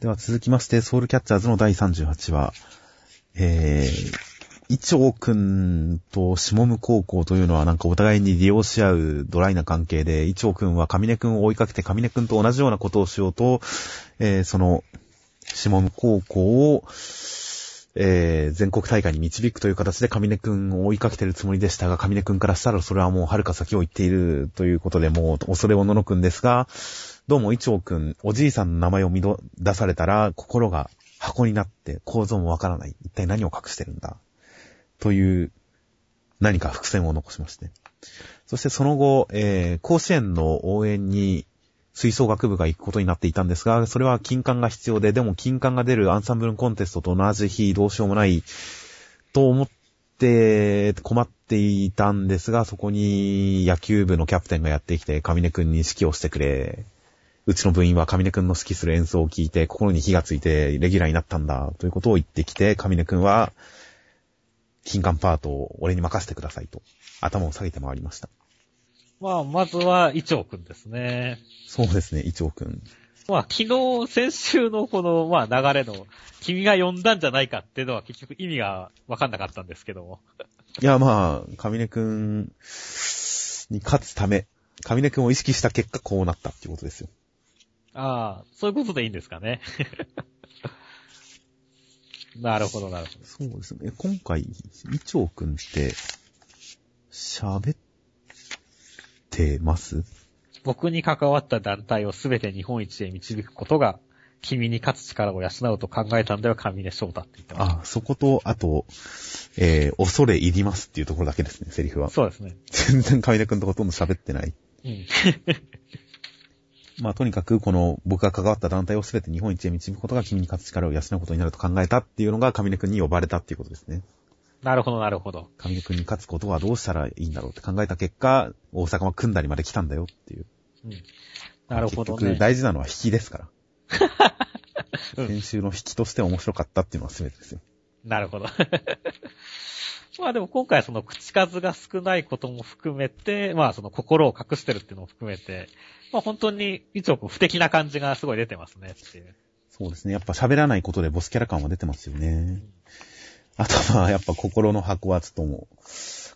では続きまして、ソウルキャッチャーズの第38話。えー、イチョウくんと下向高校というのはなんかお互いに利用し合うドライな関係で、イチョウくんは上根くんを追いかけて上根くんと同じようなことをしようと、えー、その、下向高校を、えー、全国大会に導くという形でカミネくんを追いかけてるつもりでしたが、カミネくんからしたらそれはもう遥か先を行っているということで、もう恐れをののくんですが、どうもイチョウくん、おじいさんの名前を見出されたら、心が箱になって構造もわからない。一体何を隠してるんだ？という何か伏線を残しまして。そしてその後、えー、甲子園の応援に吹奏楽部が行くことになっていたんですが、それは金管が必要で、でも金管が出るアンサンブルコンテストと同じ日どうしようもないと思って困っていたんですが、そこに野球部のキャプテンがやってきて、上根くんに指揮をしてくれ、うちの部員は上根くんの指揮する演奏を聞いて、心に火がついてレギュラーになったんだ、ということを言ってきて、上根くんは、金管パートを俺に任せてくださいと、頭を下げて回りました。まあ、まずは、イチョウくんですね。そうですね、イチョウくん。まあ、昨日、先週のこの、まあ、流れの、君が呼んだんじゃないかっていうのは結局意味がわかんなかったんですけども。いや、まあ、カミネくんに勝つため、カミネくんを意識した結果こうなったっていうことですよ。ああ、そういうことでいいんですかね。なるほど、なるほど。そうですね。今回、イチョウくんって、喋ってます？僕に関わった団体をすべて日本一へ導くことが、君に勝つ力を養うと考えたんだよ、神根翔太って言ってます。あ、そこと、あと、えー、恐れ入りますっていうところだけですね、セリフは。そうですね。全然神根くんとほとんど喋ってない。うん。まあ、とにかく、この、僕が関わった団体をすべて日本一へ導くことが君に勝つ力を養うことになると考えたっていうのが、上根くんに呼ばれたっていうことですね。なるほど、なるほど。上根くんに勝つことはどうしたらいいんだろうって考えた結果、大阪は組んだりまで来たんだよっていう。うん。なるほど、ね。結局、大事なのは引きですから。先週の引きとして面白かったっていうのは全てですよ。なるほど。まあでも今回その口数が少ないことも含めて、まあその心を隠してるっていうのも含めて、まあ本当に一応不敵な感じがすごい出てますねっていう。そうですね。やっぱ喋らないことでボスキャラ感は出てますよね。うん、あとはやっぱ心の箱はちょっともう、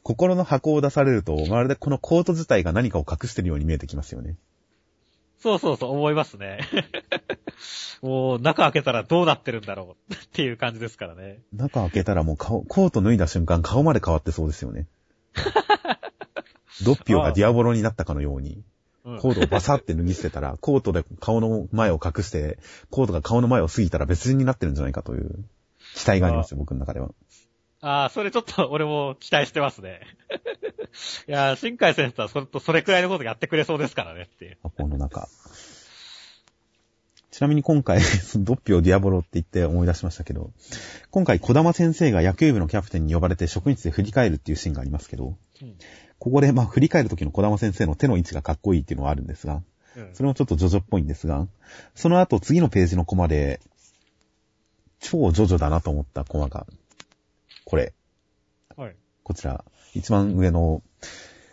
心の箱を出されると、まるでこのコート自体が何かを隠してるように見えてきますよね。そうそうそう、思いますね。もう、中開けたらどうなってるんだろうっていう感じですからね。中開けたらもう顔、コート脱いだ瞬間顔まで変わってそうですよね。ドッピオがディアボロになったかのように、コートをバサって脱ぎ捨てたら、コートで顔の前を隠して、コートが顔の前を過ぎたら別人になってるんじゃないかという期待がありますよ、僕の中では。ああ、それちょっと俺も期待してますね。いや新海先生はそれとそれくらいのことやってくれそうですからねっていう。箱の中。ちなみに今回、ドッピオディアボロって言って思い出しましたけど、今回小玉先生が野球部のキャプテンに呼ばれて職員室で振り返るっていうシーンがありますけど、うん、ここでまあ振り返る時の小玉先生の手の位置がかっこいいっていうのはあるんですが、うん、それもちょっとジョジョっぽいんですが、その後次のページのコマで、超ジョジョだなと思ったコマが、これ。はい。こちら、一番上の、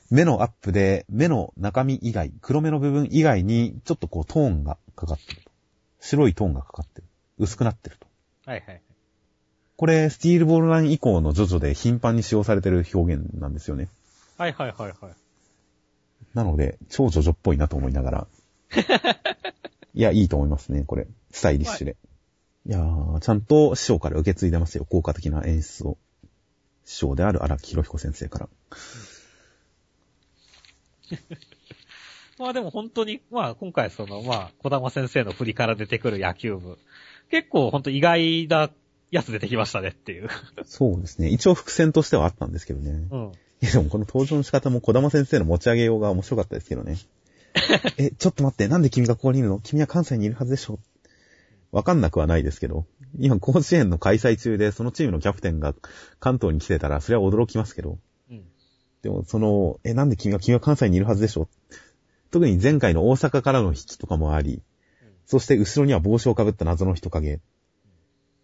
目のアップで、目の中身以外、黒目の部分以外に、ちょっとこうトーンがかかってると。白いトーンがかかってる。薄くなってると。はいはい。これ、スティールボールライン以降のジョジョで頻繁に使用されてる表現なんですよね。はいはいはいはい。なので、超ジョジョっぽいなと思いながら。いや、いいと思いますね、これ。スタイリッシュで。はい、いやー、ちゃんと師匠から受け継いでますよ、効果的な演出を。師匠である荒木博彦先生から。まあでも本当に、まあ今回その、まあ、小玉先生の振りから出てくる野球部。結構本当意外なやつ出てきましたねっていう。そうですね。一応伏線としてはあったんですけどね。うん。いやでもこの登場の仕方も小玉先生の持ち上げようが面白かったですけどね。え、ちょっと待って、なんで君がここにいるの？君は関西にいるはずでしょわかんなくはないですけど。今、甲子園の開催中で、そのチームのキャプテンが関東に来てたら、それは驚きますけど。うん。でも、その、え、なんで君が、君は関西にいるはずでしょ？特に前回の大阪からの引きとかもあり、うん、そして後ろには帽子をかぶった謎の人影。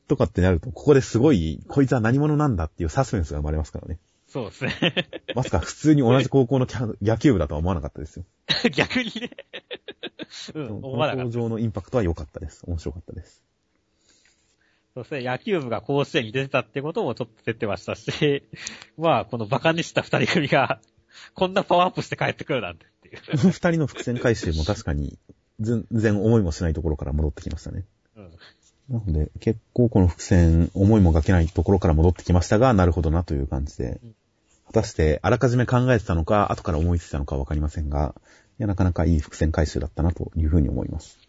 とかってなると、ここですごい、こいつは何者なんだっていうサスペンスが生まれますからね。そうですね。まさか普通に同じ高校の 野球部だとは思わなかったですよ。逆にね。うん、思わなかった。登場のインパクトは良かったです。面白かったです。そして野球部が甲子園に出てたってこともちょっと出てましたし、まあ、この馬鹿にした二人組が、こんなパワーアップして帰ってくるなんてっていう。この二人の伏線回収も確かに、全然思いもしないところから戻ってきましたね。うん。なので、結構この伏線、思いもがけないところから戻ってきましたが、なるほどなという感じでうん。果たして、あらかじめ考えてたのか、後から思いついたのかわかりませんが、いや、なかなかいい伏線回収だったなというふうに思います。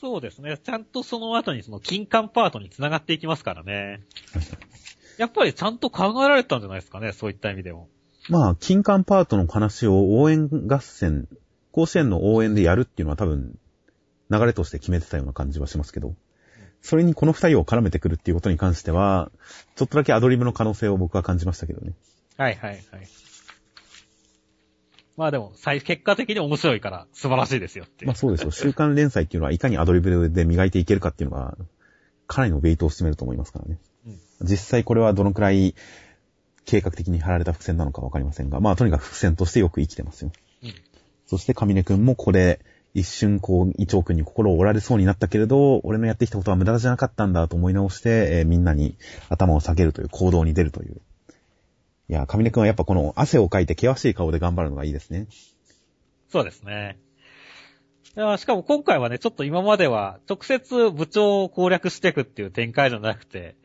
そうですね。ちゃんとその後にその金管パートに繋がっていきますからね。やっぱりちゃんと考えられたんじゃないですかね、そういった意味でも。まあ、金管パートの話を応援合戦、甲子園の応援でやるっていうのは多分、流れとして決めてたような感じはしますけど、それにこの二人を絡めてくるっていうことに関しては、ちょっとだけアドリブの可能性を僕は感じましたけどね。はいはいはい。まあでも、最結果的に面白いから素晴らしいですよっていう。まあそうですよ。週刊連載っていうのはいかにアドリブで磨いていけるかっていうのが、かなりのベイトを占めると思いますからね。うん実際これはどのくらい計画的に貼られた伏線なのかわかりませんが、まあとにかく伏線としてよく生きてますよ。うんそして上根くんもこれ、一瞬こう、伊調くんに心を折られそうになったけれど、俺のやってきたことは無駄じゃなかったんだと思い直して、えーみんなに頭を下げるという行動に出るという。いや、上根くんはやっぱこの汗をかいて険しい顔で頑張るのがいいですね。そうですね。いやしかも今回はね、ちょっと今までは直接部長を攻略していくっていう展開じゃなくて、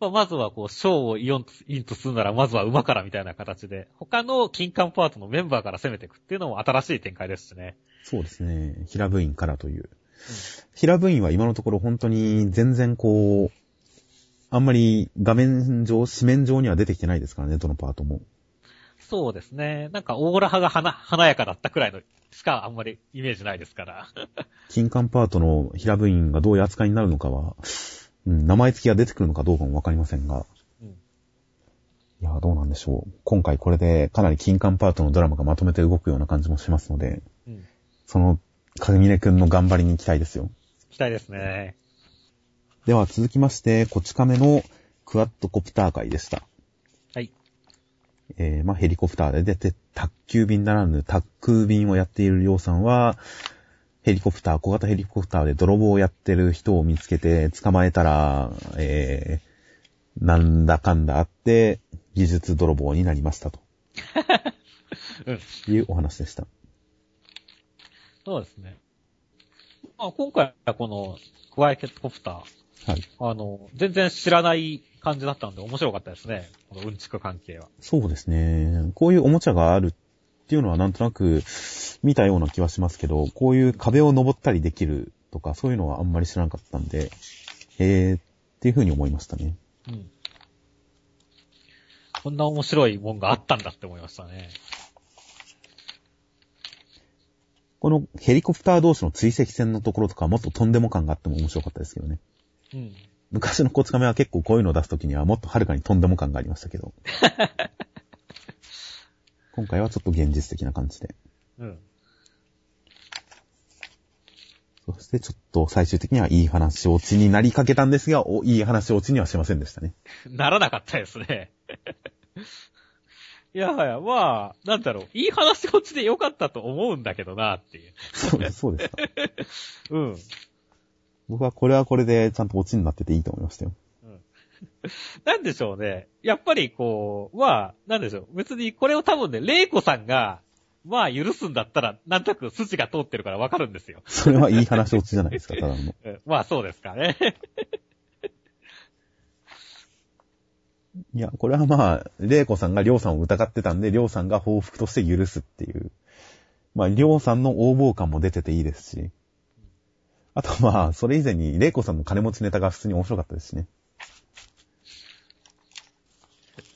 まあ、まずはこう、賞をイオンインとするなら、まずは馬からみたいな形で、他の金管パートのメンバーから攻めていくっていうのも新しい展開ですしね。そうですね。平部員からという。平部員は今のところ本当に全然こう、あんまり画面上、紙面上には出てきてないですからね、どのパートも。そうですね。なんか、オーラ派が華華やかだったくらいのしかあんまりイメージないですから。金管パートの平部員がどういう扱いになるのかは、うん、名前付きが出てくるのかどうかもわかりませんが。うんいや、どうなんでしょう。今回これでかなり金管パートのドラマがまとめて動くような感じもしますので、うん。その、かぐみねくんの頑張りに期待ですよ。期待ですね。では続きまして、こち亀のクワッドコプター会でした。はい。えー、まあ、ヘリコプターで出て、宅急便ならぬ宅空便をやっているりょうさんは、ヘリコプター、小型ヘリコプターで泥棒をやってる人を見つけて捕まえたら、えー、なんだかんだあって、技術泥棒になりましたと うん。いうお話でした。そうですね。まあ、今回はこの、クワイケットコプター、はい。あの、全然知らない感じだったんで面白かったですね。このうんちく関係は。そうですね。こういうおもちゃがあるっていうのはなんとなく見たような気はしますけど、こういう壁を登ったりできるとか、そういうのはあんまり知らなかったんで、へーっていう風に思いましたね。うん。こんな面白いもんがあったんだって思いましたね。このヘリコプター同士の追跡戦のところとかもっととんでも感があっても面白かったですけどね。うん。昔のコツカメは結構こういうのを出すときにはもっとはるかにとんでも感がありましたけど。今回はちょっと現実的な感じで。うん。そしてちょっと最終的にはいい話落ちになりかけたんですが、おいい話落ちにはしませんでしたね。ならなかったですね。いやはや、まあ、なんだろう、いい話こっちで良かったと思うんだけどな、っていう。そうです、そうですか。うん。僕はこれはこれでちゃんと落ちになってていいと思いましたよ。なんでしょうね。やっぱりこう、まあ、なんでしょう。別にこれを多分ね、玲子さんが、まあ許すんだったら、なんとなく筋が通ってるからわかるんですよ。それはいい話落ちじゃないですか、ただの。うんまあそうですかね。いや、これはまあ、玲子さんがりょうさんを疑ってたんで、りょうさんが報復として許すっていう。まあ、りょうさんの横暴感も出てていいですし。あとまあ、それ以前に、玲子さんの金持ちネタが普通に面白かったですしね。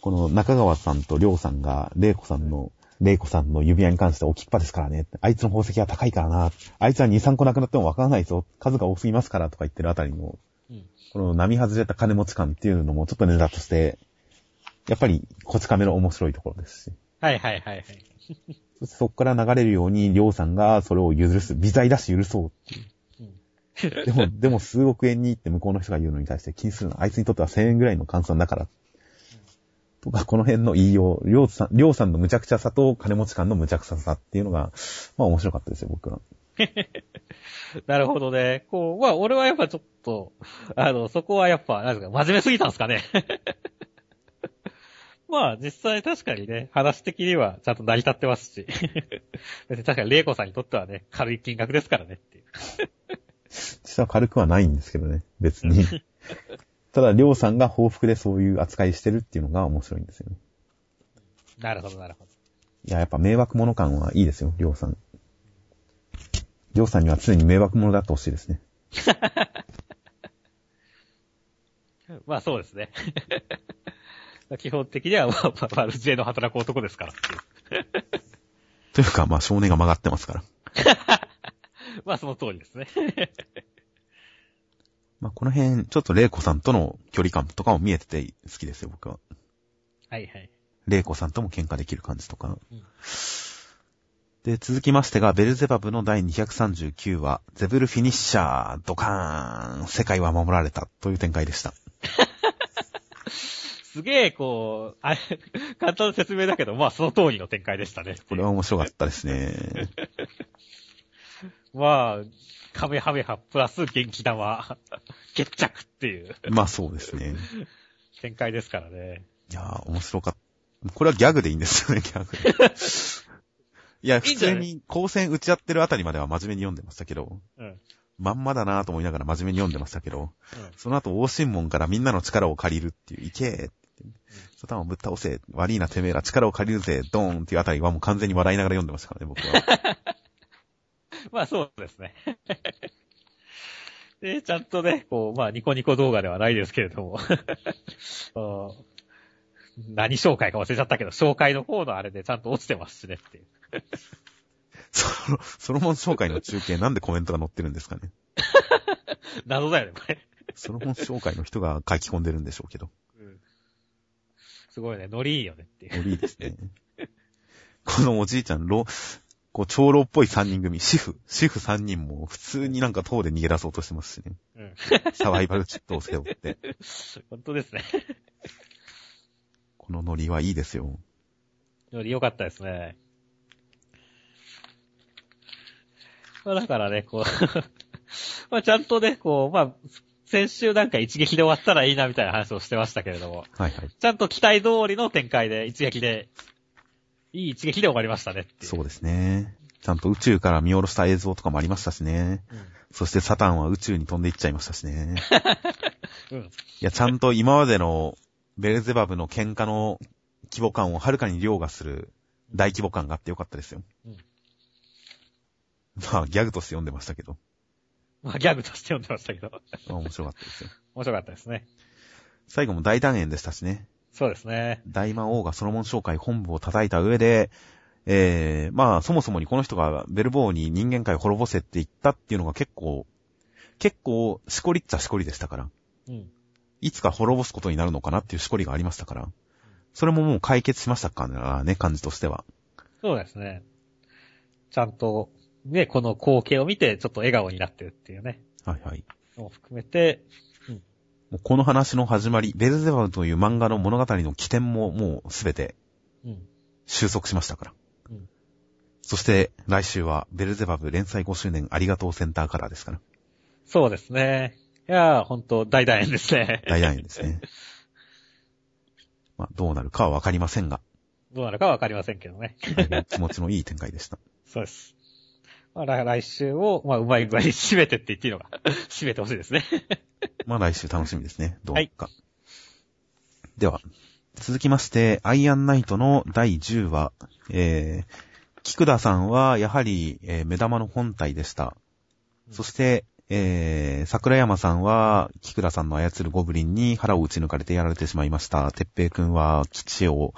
この中川さんとりょうさんが、玲子さんの、玲子さんの指輪に関して置きっぱですからね。あいつの宝石は高いからな。あいつは2、3個なくなってもわからないぞ。数が多すぎますからとか言ってるあたりの、うん。この波外れた金持ち感っていうのもちょっとネタとして、やっぱり、こち亀の面白いところですし。はいはいはいはい。そこから流れるように、りょうさんがそれを許す。微罪だし許そうっていう。でも、でも数億円にって向こうの人が言うのに対して気にするの。あいつにとっては1000円ぐらいの換算だから。とか、この辺の言いよう、りょうさん、りょうさんの無茶苦茶さと金持ち感の無茶苦茶さっていうのが、まあ面白かったですよ、僕は。なるほどね。こう、まあ、俺はやっぱちょっと、あの、そこはやっぱ、なんですか、真面目すぎたんですかね。まあ、実際確かにね、話的にはちゃんと成り立ってますし。確かに玲子さんにとってはね、軽い金額ですからねっていう。実は軽くはないんですけどね、別に。ただ、りょうさんが報復でそういう扱いしてるっていうのが面白いんですよね。なるほど、なるほど。いや、やっぱ迷惑者感はいいですよ、りょうさん。りょうさんには常に迷惑者だってほしいですね。まあそうですね。基本的には、まあ、まあ、ルジエの働く男ですから。というか、まあ少年が曲がってますから。まあその通りですね。まあこの辺、ちょっと玲子さんとの距離感とかも見えてて好きですよ、僕は。はいはい。玲子さんとも喧嘩できる感じとか。うんで、続きましてが、ベルゼバブの第239話、ゼブルフィニッシャー、ドカーン、世界は守られた、という展開でした。すげえ、こう、あれ、簡単な説明だけど、まあその通りの展開でしたね。これは面白かったですね。まあ、カメハメハプラス元気玉、決着っていうまあそうですね。展開ですからね。いやー、面白かった。これはギャグでいいんですよね、ギャグで。いや、普通に光線打ち合ってるあたりまでは真面目に読んでましたけど、うん。うん。まんまだなぁと思いながら真面目に読んでましたけど、その後、大神門からみんなの力を借りるっていう、いけーって言って、サタンをぶっ倒せ、悪いなてめえら力を借りるぜ、ドーンっていうあたりはもう完全に笑いながら読んでましたからね、僕は。まあそうですね。で、ちゃんとね、こう、まあニコニコ動画ではないですけれども、うん何紹介か忘れちゃったけど、紹介の方のあれでちゃんと落ちてますしねっていう。その、ソロモン紹介の中継なんでコメントが載ってるんですかね？謎だよね、これ。ソロモン紹介の人が書き込んでるんでしょうけど。うんすごいね、ノリいいよねっていう。ノリいいですね。このおじいちゃん、ロ、こう、長老っぽい三人組、シフ、シフ三人も普通になんか塔で逃げ出そうとしてますしね。うん。サバイバルチットを背負って。本当ですね。このノリはいいですよ。ノリ良かったですね。まあだからね、こう、まあちゃんとね、こう、まあ、先週なんか一撃で終わったらいいなみたいな話をしてましたけれども、はいはい。ちゃんと期待通りの展開で一撃で、いい一撃で終わりましたね。そうですね。ちゃんと宇宙から見下ろした映像とかもありましたしね。そしてサタンは宇宙に飛んでいっちゃいましたしね。うん。うん。いや、ちゃんと今までのベルゼバブの喧嘩の規模感をはるかに凌駕する大規模感があってよかったですよ。うんまあ、ギャグとして読んでましたけど。まあギャグとして読んでましたけど、まあ面白かったですよ。面白かったですね。最後も大団円でしたしね。そうですね。大魔王がソロモン商会本部を叩いた上で、えー、まあ、そもそもにこの人がベルボーに人間界を滅ぼせって言ったっていうのが結構、結構、しこりっちゃしこりでしたから。うん。いつか滅ぼすことになるのかなっていうしこりがありましたから。それももう解決しましたからね、感じとしては。そうですね。ちゃんと、ね、この光景を見て、ちょっと笑顔になってるっていうね。はいはい。のを含めて、この話の始まり、ベルゼバブという漫画の物語の起点ももうすべてうん。収束しましたから。うんそして来週はベルゼバブ連載5周年ありがとうセンターカラーですから。そうですね。いやー、ほんと、大団円ですね。大団円ですね。まあ、どうなるかはわかりませんが、どうなるかわかりませんけどね。気持ちのいい展開でした。そうです。まあ、来来週を、まあ、うまい具合に 締めてって言っていいのか。締めてほしいですね。まあ来週楽しみですね。どうか。では、続きまして、アイアンナイトの第10話、えー、菊田さんはやはり、えー目玉の本体でした。うんそして、えー、桜山さんは、菊田さんの操るゴブリンに腹を打ち抜かれてやられてしまいました。てっぺいくんは基地を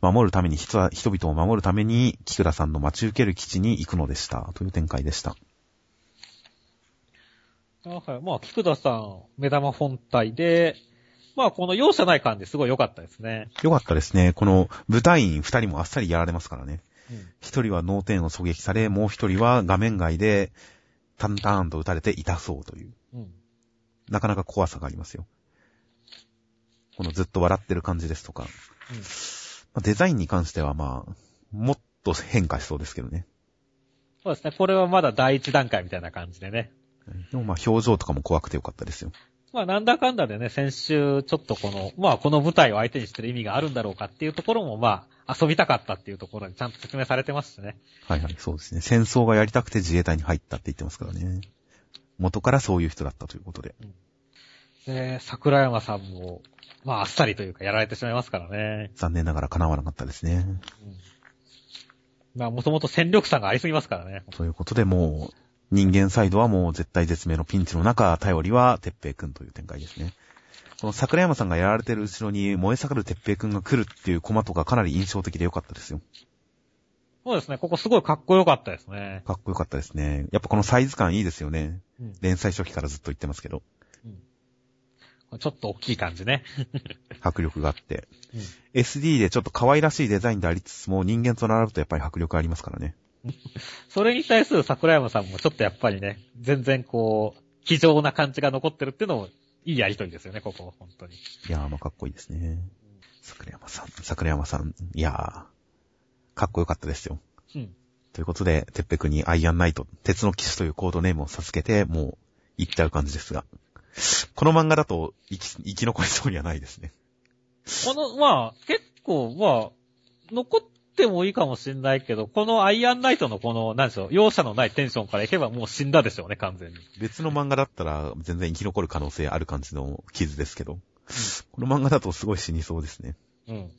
守るために、人々を守るために、菊田さんの待ち受ける基地に行くのでした。という展開でした。あはい。まあ、菊田さん、目玉本体で、まあ、この容赦ない感じすごい良かったですね。よかったですね。この舞台員二人もあっさりやられますからね。うん。一人は脳天を狙撃され、もう一人は画面外で、タンターンと撃たれて痛そうという、うん。なかなか怖さがありますよ。このずっと笑ってる感じですとか。まあデザインに関してはまあ、もっと変化しそうですけどね。そうですね。これはまだ第一段階みたいな感じでね。でもまあ表情とかも怖くてよかったですよ。まあなんだかんだでね、先週ちょっとこの、まあこの舞台を相手にしてる意味があるんだろうかっていうところもまあ遊びたかったっていうところにちゃんと説明されてますしね。はいはい、そうですね。戦争がやりたくて自衛隊に入ったって言ってますからね。元からそういう人だったということで。で、桜山さんも、まああっさりというかやられてしまいますからね。残念ながら叶わなかったですね。うんまあもともと戦力差がありすぎますからね。ということでもう、人間サイドはもう絶対絶命のピンチの中、頼りは鉄平くんという展開ですね。この桜山さんがやられてる後ろに燃え盛る鉄平くんが来るっていうコマとかかなり印象的で良かったですよ。そうですね。ここすごいかっこよかったですね。かっこよかったですね。やっぱこのサイズ感いいですよね。うん連載初期からずっと言ってますけど。ちょっと大きい感じね。迫力があって。SD でちょっと可愛らしいデザインでありつつも人間と並ぶとやっぱり迫力ありますからね。それに対する桜山さんもちょっとやっぱりね、全然こう、気丈な感じが残ってるっていうのも、いいやりとりですよね、ここ、本当に。いやーまあかっこいいですね。桜山さん、桜山さん、いやー、かっこよかったですよ。うん。ということで、てっぺくんにアイアンナイト、鉄の騎士というコードネームを授けて、もう、行っちゃう感じですが。この漫画だと生き、生き残りそうにはないですね。この、まあ、結構、まあ、残ってもいいかもしんないけど、このアイアンナイトのこの、なんでしょう、容赦のないテンションからいけばもう死んだでしょうね、完全に。別の漫画だったら全然生き残る可能性ある感じの傷ですけど、この漫画だとすごい死にそうですね。うん。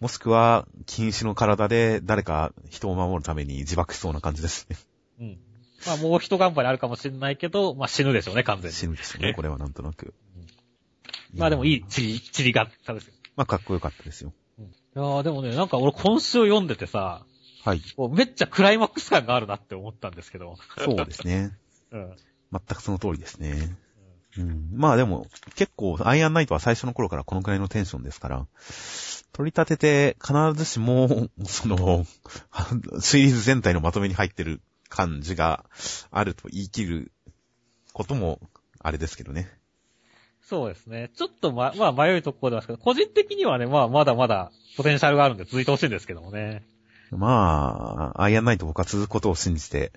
もしくは、禁止の体で誰か人を守るために自爆しそうな感じですね。うん。まあ、もう一頑張りあるかもしんないけど、まあ死ぬでしょうね、完全に。死ぬですよね、これはなんとなく。まあでもいいやーチリ、チリがったですよ。まあかっこよかったですよ。いやーでもね、なんか俺今週読んでてさ、はい。こうめっちゃクライマックス感があるなって思ったんですけど。そうですね。うん。全くその通りですね。うん。まあでも、結構、アイアンナイトは最初の頃からこのくらいのテンションですから、取り立てて必ずしも、その、シリーズ全体のまとめに入ってる感じがあると言い切ることも、あれですけどね。そうですね。ちょっとま、まあ迷うところではすけど、個人的にはね、まあまだまだポテンシャルがあるんで続いてほしいんですけどもね。まあ、アイアンナイト僕は続くことを信じて、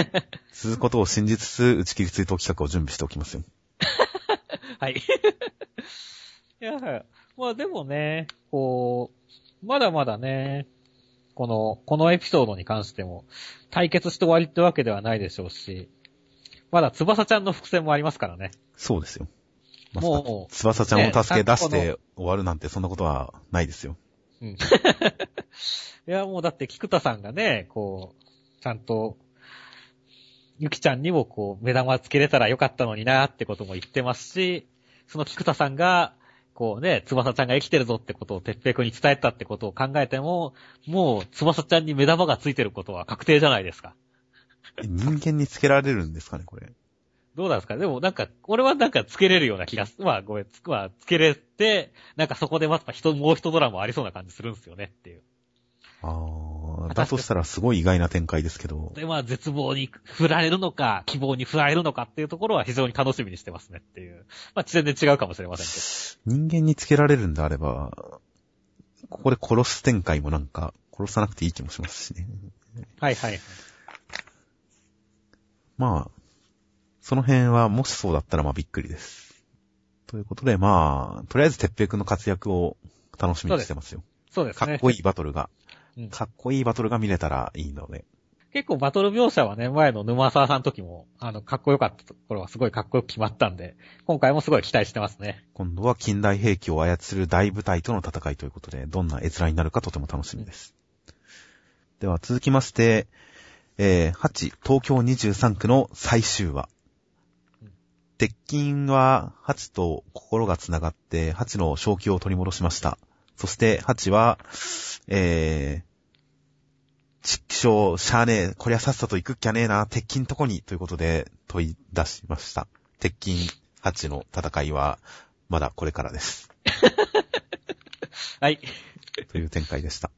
続くことを信じつつ、打ち切り追悼企画を準備しておきますよ。はい。いや、まあでもね、こう、まだまだね、この、このエピソードに関しても、対決して終わりってわけではないでしょうし、まだ翼ちゃんの伏線もありますからね。そうですよ。もう、翼ちゃんを助け出しねて終わるなんてそんなことはないですよ。うん。いや、もうだって、菊田さんがね、こう、ちゃんと、ゆきちゃんにもこう、目玉つけれたらよかったのになってことも言ってますし、その菊田さんが、こうね、翼ちゃんが生きてるぞってことを鉄平君に伝えたってことを考えても、もう翼ちゃんに目玉がついてることは確定じゃないですか。え人間につけられるんですかね、これ？どうなんですか？でもなんか、俺はなんかつけれるような気がす、まあごめん、つまあつけれて、なんかそこでまた人、もう一ドラマありそうな感じするんですよねっていう。ああ、だとしたらすごい意外な展開ですけど。で、まあ、絶望に振られるのか、希望に振られるのかっていうところは非常に楽しみにしてますねっていう。まあ、全然違うかもしれませんけ人間につけられるんであれば、ここで殺す展開もなんか、殺さなくていい気もしますしね。ど。はいはい。まあ、その辺はもしそうだったらまあびっくりです。ということでまあ、とりあえず鉄平くんの活躍を楽しみにしてますよ。そうですね。かっこいいバトルが、うんかっこいいバトルが見れたらいいので。結構バトル描写はね、前の沼沢さんの時も、あの、かっこよかったところはすごいかっこよく決まったんで、今回もすごい期待してますね。今度は近代兵器を操る大部隊との戦いということで、どんな閲覧になるかとても楽しみです。では続きまして、えー、8、東京23区の最終話うん。鉄筋は8と心が繋がって、8の正気を取り戻しました。そして8は、えー、ちっきしょう、しゃあねえ、こりゃさっさと行くっきゃねえな、鉄筋んとこに、ということで問い出しました。鉄筋8の戦いは、まだこれからです。はい。という展開でした。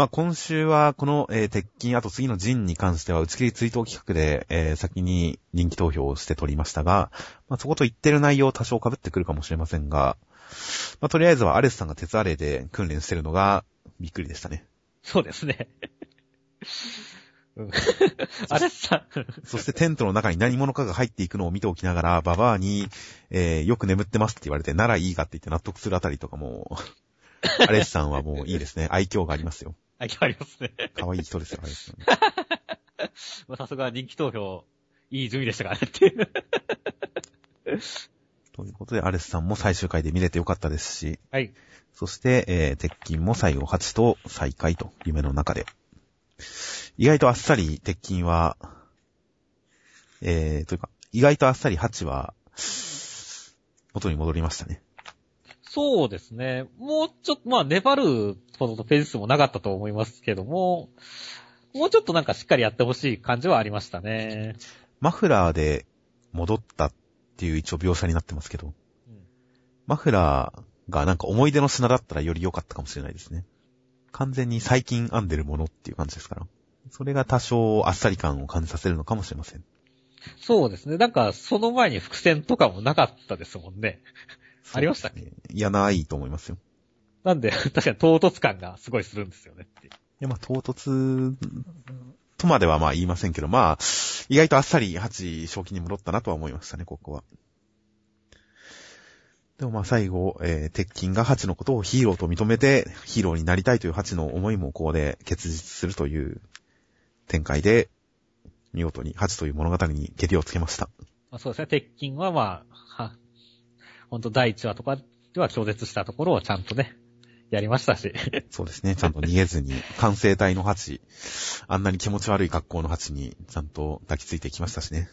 まあ今週はこの、えー鉄筋、あと次の陣に関しては打ち切り追悼企画で、えー先に人気投票をして取りましたが、まあそこと言ってる内容多少被ってくるかもしれませんが、まあとりあえずはアレスさんが鉄アレイで訓練してるのがびっくりでしたね。そうですね。うんあれさ、そしてテントの中に何者かが入っていくのを見ておきながら、ババアに、えー、よく眠ってますって言われて、ならいいかって言って納得するあたりとかも、アレスさんはもういいですね。愛嬌がありますよ。あ、決まりますね。可愛い人ですよ、アレスさん。まあさすが人気投票、いい順位でしたからねっていう。ということで、アレスさんも最終回で見れてよかったですし、はい。そして、えー、鉄筋も最後8と再会と、夢の中で。意外とあっさり鉄筋は、えー、というか、意外とあっさり8は、元に戻りましたね。そうですね。もうちょっと、まあ、粘るほどのページ数もなかったと思いますけども、もうちょっとなんかしっかりやってほしい感じはありましたね。マフラーで戻ったっていう一応描写になってますけど、うんマフラーがなんか思い出の品だったらより良かったかもしれないですね。完全に最近編んでるものっていう感じですから。それが多少あっさり感を感じさせるのかもしれません。そうですね。なんか、その前に伏線とかもなかったですもんね。ありましたねいや、ないと思いますよ。なんで、確かに唐突感がすごいするんですよねっていや、まあ、唐突とまではまあ言いませんけど、まあ、意外とあっさり8正気に戻ったなとは思いましたね、ここは。でもまあ最後、えー、鉄筋がハチのことをヒーローと認めて、ヒーローになりたいというハチの思いもここで結実するという展開で、見事にハチという物語に蹴りをつけました。まあ、そうですね。鉄筋はまあ、は、ほんと第1話とかでは拒絶したところをちゃんとね、やりましたし。そうですね、ちゃんと逃げずに、完成体のハチ、あんなに気持ち悪い格好のハチにちゃんと抱きついてきましたしね。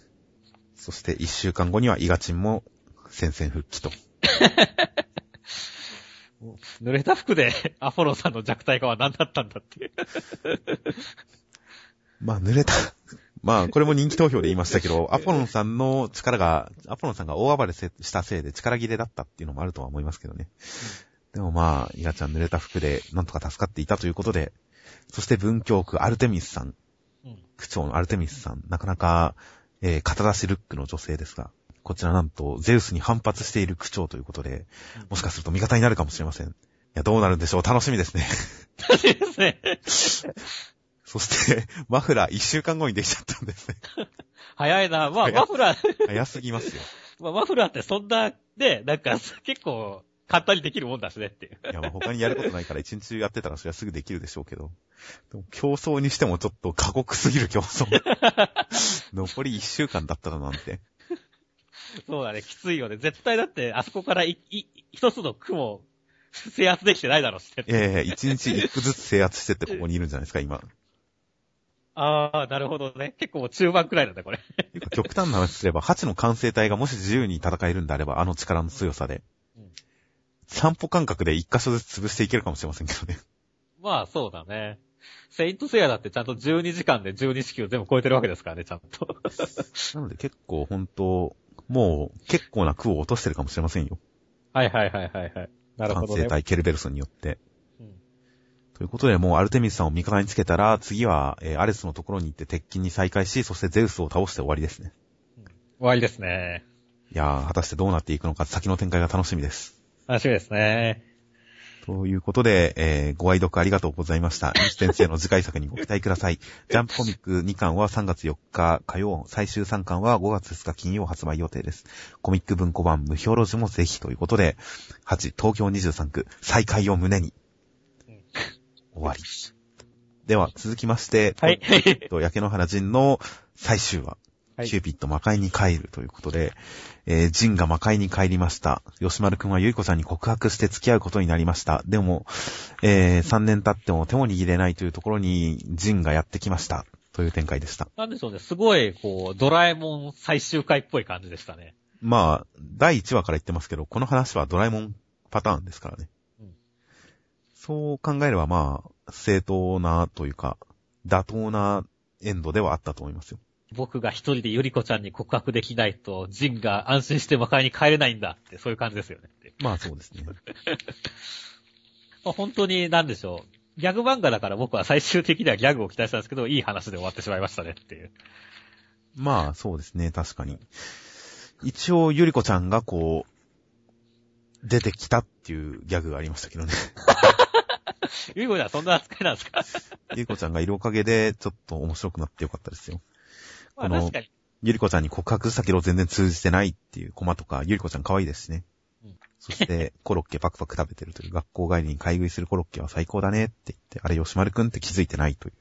そして一週間後にはイガチンも戦線復帰と。濡れた服でアポロさんの弱体化は何だったんだっていう。まあ、濡れた。まあ、これも人気投票で言いましたけど、アポロンさんの力が、アポロンさんが大暴れしたせいで力切れだったっていうのもあるとは思いますけどね。でもまあ、イガちゃん濡れた服でなんとか助かっていたということで、そして文京区アルテミスさん、区長のアルテミスさん、なかなか、えー、肩出しルックの女性ですが、こちらなんと、ゼウスに反発している区長ということで、もしかすると味方になるかもしれません。いや、どうなるんでしょう楽しみですね。楽しいですね。そして、マフラー一週間後にできちゃったんですね。早いな。まあ、マフラー、早すぎますよ。まあ、マフラーってそんな、ね、なんか、結構、簡単にできるもんだしねっていう。いや、まあ他にやることないから一日中やってたらそれはすぐできるでしょうけど。競争にしてもちょっと過酷すぎる競争。残り一週間だったらなんて。そうだね、きついよね。絶対だって、あそこからい、い、一つの雲を制圧できてないだろうして。いやいや、一日一個ずつ制圧してってここにいるんじゃないですか、今。ああ、なるほどね。結構もう中盤くらいなんだ、これ。極端な話すれば、8の完成体がもし自由に戦えるんであれば、あの力の強さでうん。散歩感覚で一箇所ずつ潰していけるかもしれませんけどね。まあ、そうだね。セイントセイヤだってちゃんと12時間で12式を全部超えてるわけですからね、ちゃんと。なので結構本当、もう結構な区を落としてるかもしれませんよ。はいはいはいはいはい。なるほどね。完成体ケルベルスによって。うんということで、もうアルテミスさんを味方につけたら、次は、えーアレスのところに行って鉄筋に再開し、そしてゼウスを倒して終わりですね。終わりですね。いやー、果たしてどうなっていくのか、先の展開が楽しみです。楽しみですね。ということで、えーご愛読ありがとうございました。西先生の次回作にご期待ください。ジャンプコミック2巻は3月4日火曜、最終3巻は5月2日金曜発売予定です。コミック文庫版無表ロジもぜひということで、8、東京23区、再開を胸にうん。終わり。では、続きまして、はい。えっと、焼け野原ジンの最終話。はいキューピッド魔界に帰るということで、えー、ジンが魔界に帰りました。吉丸くんはゆいこさんに告白して付き合うことになりました。でも、えー、3年経っても手も握れないというところに、ジンがやってきました。という展開でした。なんでしょうね。すごい、こう、ドラえもん最終回っぽい感じでしたね。まあ、第1話から言ってますけど、この話はドラえもんパターンですからね。うんそう考えればまあ、正当なというか、妥当なエンドではあったと思いますよ。僕が一人でゆりこちゃんに告白できないと、ジンが安心して魔界に帰れないんだって、そういう感じですよね。まあそうですね。まあ、本当に、なんでしょう。ギャグ漫画だから僕は最終的にはギャグを期待したんですけど、いい話で終わってしまいましたねっていう。まあ、そうですね、確かに。一応、ゆりこちゃんがこう、出てきたっていうギャグがありましたけどね。ゆいこちゃんそんな扱いなんですか？ゆりこちゃんがいるおかげで、ちょっと面白くなってよかったですよ。まあこの。ゆりこちゃんに告白したけど全然通じてないっていうコマとか、ゆりこちゃん可愛いですしね。うんそして、コロッケパクパク食べてるという、学校帰りに買い食いするコロッケは最高だねって言って、あれ吉丸くんって気づいてないという。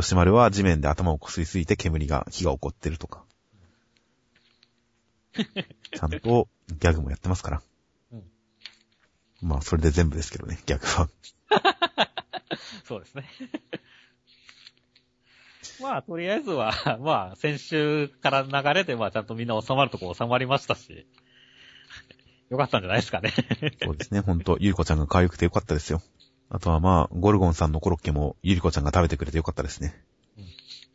吉丸は地面で頭をこすりすぎて煙が、火が起こってるとか。ちゃんとギャグもやってますから。うんまあ、それで全部ですけどね、ギャグは。そうですね。まあ、とりあえずは、まあ、先週からの流れで、まあ、ちゃんとみんな収まるとこ収まりましたし、よかったんじゃないですかね。そうですね、ほんと、ゆりこちゃんが可愛くてよかったですよ。あとはまあ、ゴルゴンさんのコロッケもゆりこちゃんが食べてくれてよかったですね。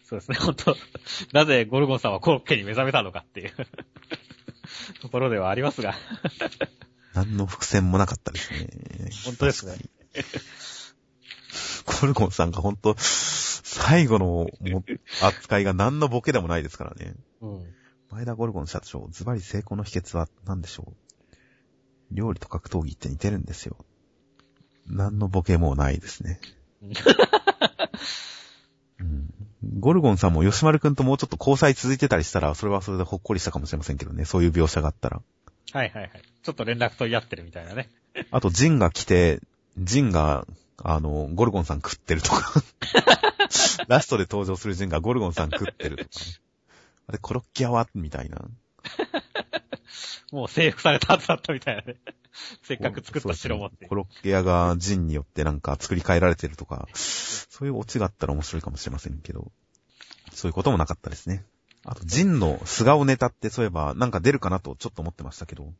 そうですね、本当なぜゴルゴンさんはコロッケに目覚めたのかっていうところではありますが。何の伏線もなかったですね。本当ですね確かに。ゴルゴンさんがほんと、最後のも扱いが何のボケでもないですからね。うん。前田ゴルゴン社長、ズバリ成功の秘訣は何でしょう？料理と格闘技って似てるんですよ。何のボケもないですね。うん、ゴルゴンさんも吉丸くんともうちょっと交際続いてたりしたら、それはそれでほっこりしたかもしれませんけどね。そういう描写があったら。はいはいはい。ちょっと連絡取り合ってるみたいなね。あと、ジンが来て、ジンが、あの、ゴルゴンさん食ってるとか。ラストで登場するジンがゴルゴンさん食ってるとか。あれ、コロッケ屋は？みたいな。もう征服された後だったみたいなね。せっかく作った城持ってね。コロッケ屋がジンによってなんか作り変えられてるとか、そういうオチがあったら面白いかもしれませんけど、そういうこともなかったですね。あと、ジンの素顔ネタってそういえばなんか出るかなとちょっと思ってましたけど、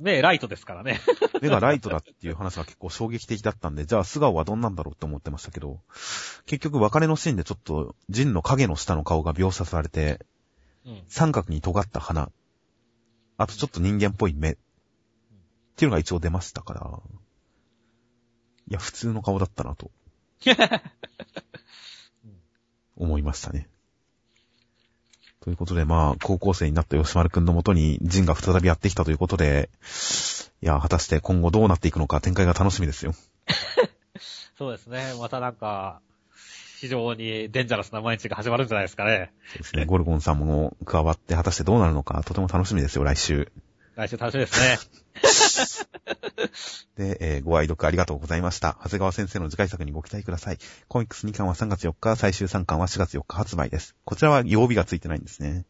ねライトですからね。目がライトだっていう話は結構衝撃的だったんで、じゃあ素顔はどんなんだろうって思ってましたけど、結局別れのシーンでちょっとジンの影の下の顔が描写されて、うん。三角に尖った鼻、あとちょっと人間っぽい目、っていうのが一応出ましたから、いや、普通の顔だったなと 思いましたね。ということで、まあ、高校生になった吉丸くんのもとに、ジンが再びやってきたということで、いや、果たして今後どうなっていくのか展開が楽しみですよ。そうですね。またなんか、非常にデンジャラスな毎日が始まるんじゃないですかね。そうですね。ゴルゴンさんも加わって果たしてどうなるのか、とても楽しみですよ、来週。来週楽しみですね。で、えーご愛読ありがとうございました。長谷川先生の次回作にご期待ください。コミックス2巻は3月4日、最終3巻は4月4日発売です。こちらは曜日がついてないんですね。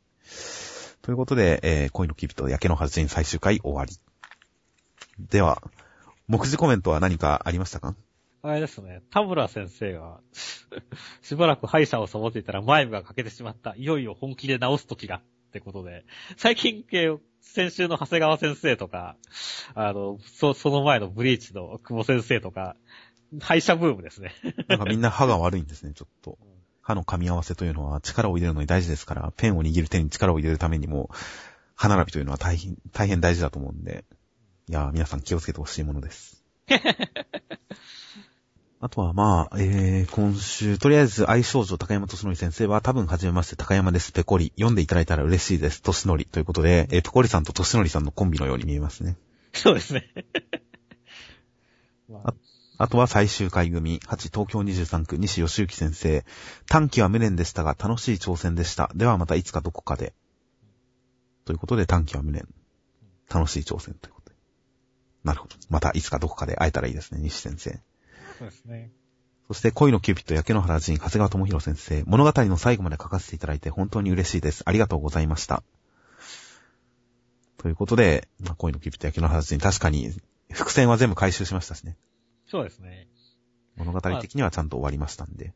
ということで、えー恋のキビと焼けの発人最終回終わり。では、目次コメントは何かありましたか？あれですね。田村先生が、しばらく歯医者をサボっていたら前部が欠けてしまった。いよいよ本気で治す時が。ってことで、最近系、先週の長谷川先生とか、あの、そ、その前のブリーチの久保先生とか、歯医者ブームですね。なんかみんな歯が悪いんですね、ちょっと。歯の噛み合わせというのは力を入れるのに大事ですから、ペンを握る手に力を入れるためにも、歯並びというのは大変、大変大事だと思うんで、いやー、皆さん気をつけてほしいものです。あとはまあ、えー、今週、とりあえず愛少女高山敏則先生は多分初めまして高山です、ペコリ。読んでいただいたら嬉しいです、敏則ということで、えー、ペコリさんと敏則さんのコンビのように見えますね。そうですね。まああとは最終回組、8東京23区西義行先生。短期は無念でしたが楽しい挑戦でした。ではまたいつかどこかで。ということで短期は無念。楽しい挑戦ということで。なるほど。またいつかどこかで会えたらいいですね、西先生。そうですね。そして恋のキューピット焼け野原仁、長谷川智弘先生。物語の最後まで書かせていただいて本当に嬉しいです。ありがとうございました。ということで、まあ、恋のキューピット焼け野原仁、確かに伏線は全部回収しましたしね。そうですね。物語的にはちゃんと終わりましたんで。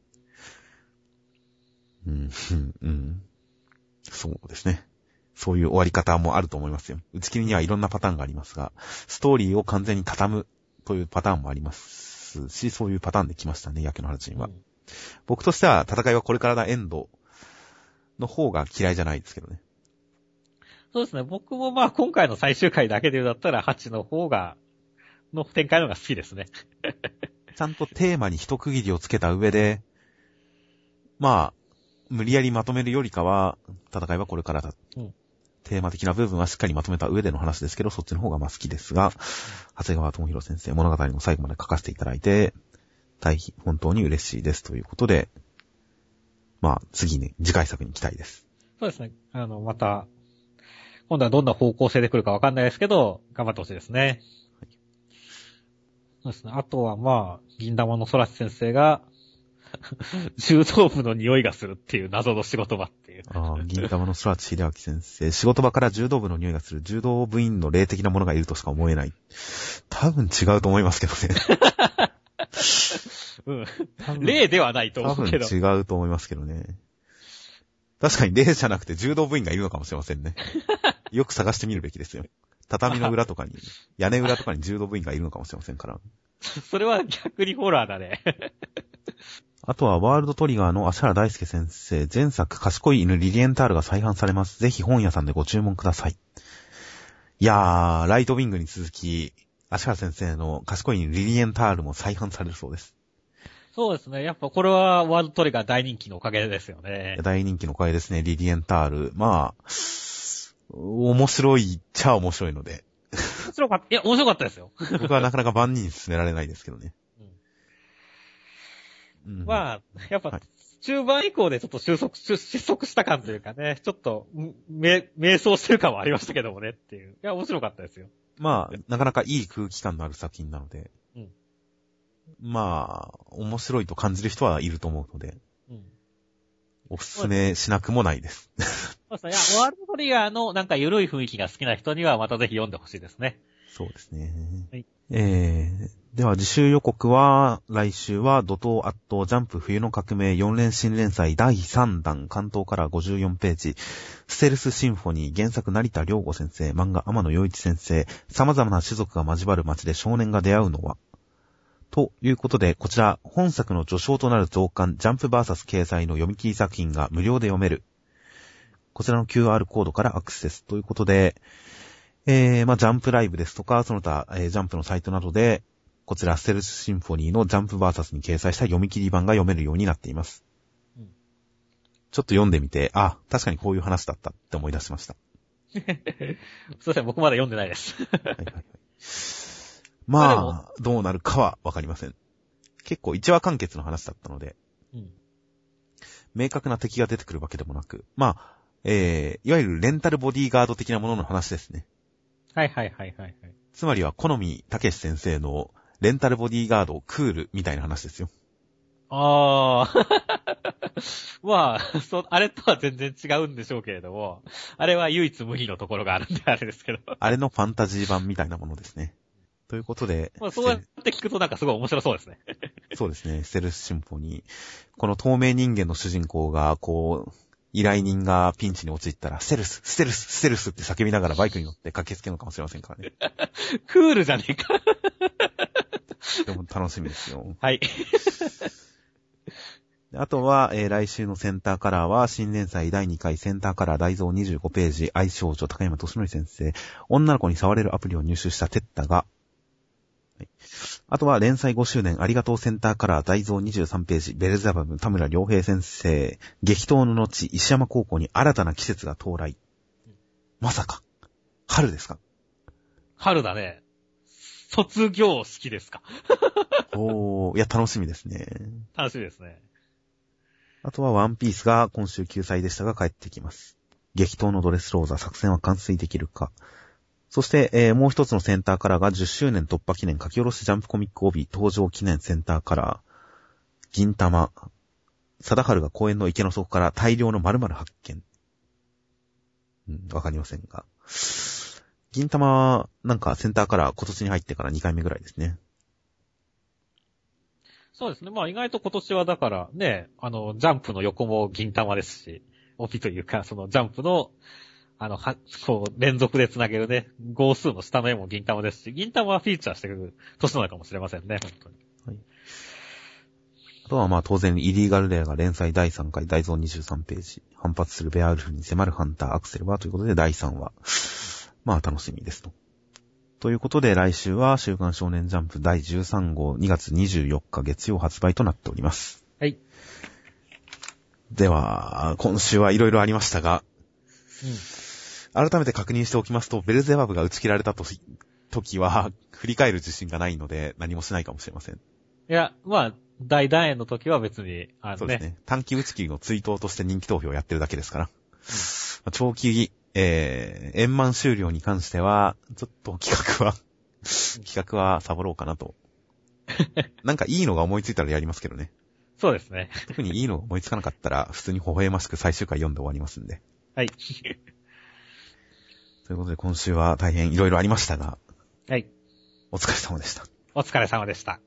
うん、うん、うん。そうですね。そういう終わり方もあると思いますよ。打ち切りにはいろんなパターンがありますが、ストーリーを完全に畳むというパターンもありますし、そういうパターンで来ましたね、焼け野原人は。うん僕としては戦いはこれからだエンドの方が嫌いじゃないですけどね。そうですね。僕もまあ今回の最終回だけでだったら8の方が、の展開の方が好きですね。ちゃんとテーマに一区切りをつけた上で、まあ、無理やりまとめるよりかは、戦いはこれからだ。うんテーマ的な部分はしっかりまとめた上での話ですけど、そっちの方がまあ好きですが、長谷川智弘先生、物語の最後まで書かせていただいて、大変、本当に嬉しいですということで、まあ、次ね、次回作に期待です。そうですね。あの、また、今度はどんな方向性で来るかわかんないですけど、頑張ってほしいですね。そうですね。あとはまあ、銀玉の空知先生が、柔道部の匂いがするっていう謎の仕事場っていう。ああ、銀玉の空知秀明先生、仕事場から柔道部の匂いがする柔道部員の霊的なものがいるとしか思えない。多分違うと思いますけどね。うん。多分例ではないと多分思うけど。違うと思いますけどね。確かに霊じゃなくて柔道部員がいるのかもしれませんね。よく探してみるべきですよ。畳の裏とかに、屋根裏とかに柔道部員がいるのかもしれませんから。それは逆にホラーだね。あとは、ワールドトリガーの足原大輔先生、前作、賢い犬リリエンタールが再販されます。ぜひ本屋さんでご注文ください。いやー、ライトウィングに続き、足原先生の賢い犬リリエンタールも再販されるそうです。そうですね。やっぱこれはワールドトリガー大人気のおかげですよね。大人気の回ですね、リリエンタール。まあ、面白いっちゃ面白いので、面白かった。いや、面白かったですよ。僕はなかなか万人に進められないですけどね。うんまあ、やっぱはい、中盤以降でちょっと収束、失失速した感というかね、ちょっと、んめ、迷走してる感はありましたけどもねっていう。いや、面白かったですよ。まあ、なかなかいい空気感のある作品なので、うんまあ、面白いと感じる人はいると思うので、うん。おすすめしなくもないです。そうですね。いや、ワールドトリガーのなんか緩い雰囲気が好きな人にはまたぜひ読んでほしいですね。そうですね。はいえー、では次週予告は、来週は怒涛圧倒ジャンプ冬の革命4連新連載第3弾関東から54ページ、ステルスシンフォニー原作成田良吾先生、漫画天野洋一先生、様々な種族が交わる街で少年が出会うのは、ということで、こちら、本作の序章となる増刊、ジャンプバーサス掲載の読み切り作品が無料で読める。こちらの QR コードからアクセス。ということで、えー、まあ、ジャンプライブですとか、その他、えージャンプのサイトなどで、こちら、ステルスシンフォニーのジャンプバーサスに掲載した読み切り版が読めるようになっています。うんちょっと読んでみて、あ、確かにこういう話だったって思い出しました。すいません、僕まだ読んでないです。はいはいはい。まあどうなるかはわかりません。結構一話完結の話だったので、うん。明確な敵が出てくるわけでもなく、まあ、えー、いわゆるレンタルボディーガード的なものの話ですね。はいはいはいはいはい。つまりは、好みたけし先生のレンタルボディーガードクールみたいな話ですよ。ああ。まあ、そう、あれとは全然違うんでしょうけれども、あれは唯一無二のところがあるんであれですけど。あれのファンタジー版みたいなものですね。ということで、まあ、そうやって聞くとなんかすごい面白そうですね。そうですね、ステルスシンフォニー。この透明人間の主人公が、こう、依頼人がピンチに陥ったら、ステルス、ステルス、ステルスって叫びながらバイクに乗って駆けつけるのかもしれませんからね。クールじゃねえか。でも楽しみですよ。はい。であとは、えー来週のセンターカラーは、新連載第2回センターカラー大蔵25ページ、愛少女高山敏則先生、女の子に触れるアプリを入手したテッタが、はいあとは連載5周年ありがとうセンターカラー大蔵23ページ、ベルゼバブ田村良平先生、激闘の後、石山高校に新たな季節が到来。まさか、春ですか？春だね。卒業式ですか？おー、いや、楽しみですね。楽しみですね。あとはワンピースが今週救済でしたが帰ってきます。激闘のドレスローザ作戦は完遂できるか。そして、えーもう一つのセンターカラーが10周年突破記念書き下ろしジャンプコミック帯登場記念センターカラー。銀玉。貞治が公園の池の底から大量の〇〇発見。うん、わかりませんが。銀玉は、なんかセンターカラー今年に入ってから2回目ぐらいですね。そうですね。まあ意外と今年はだからね、あの、ジャンプの横も銀玉ですし、帯というか、そのジャンプの、あの、は、こう、連続で繋げるね、号数の下の絵も銀玉ですし、銀玉はフィーチャーしてくる年なのかもしれませんね、本当に。あとはまあ当然、イリーガルレアが連載第3回大蔵23ページ。反発するベアウルフに迫るハンターアクセルはということで第3話。まあ楽しみですと。ということで来週は週刊少年ジャンプ第13号2月24日月曜発売となっております。はい。では、今週はいろいろありましたが、うん。改めて確認しておきますと、ベルゼバブが打ち切られた時時は、振り返る自信がないので何もしないかもしれません。いや、まあ、大団円の時は別に、あのね、そうですね。短期打ち切りの追悼として人気投票をやってるだけですから。まあ長期、えー、円満終了に関しては、ちょっと企画は、企画はサボろうかなと。なんかいいのが思いついたらやりますけどね。そうですね。特にいいのが思いつかなかったら、普通に微笑ましく最終回読んで終わりますんで。はい。ということで今週は大変いろいろありましたが、はい。お疲れ様でした。お疲れ様でした。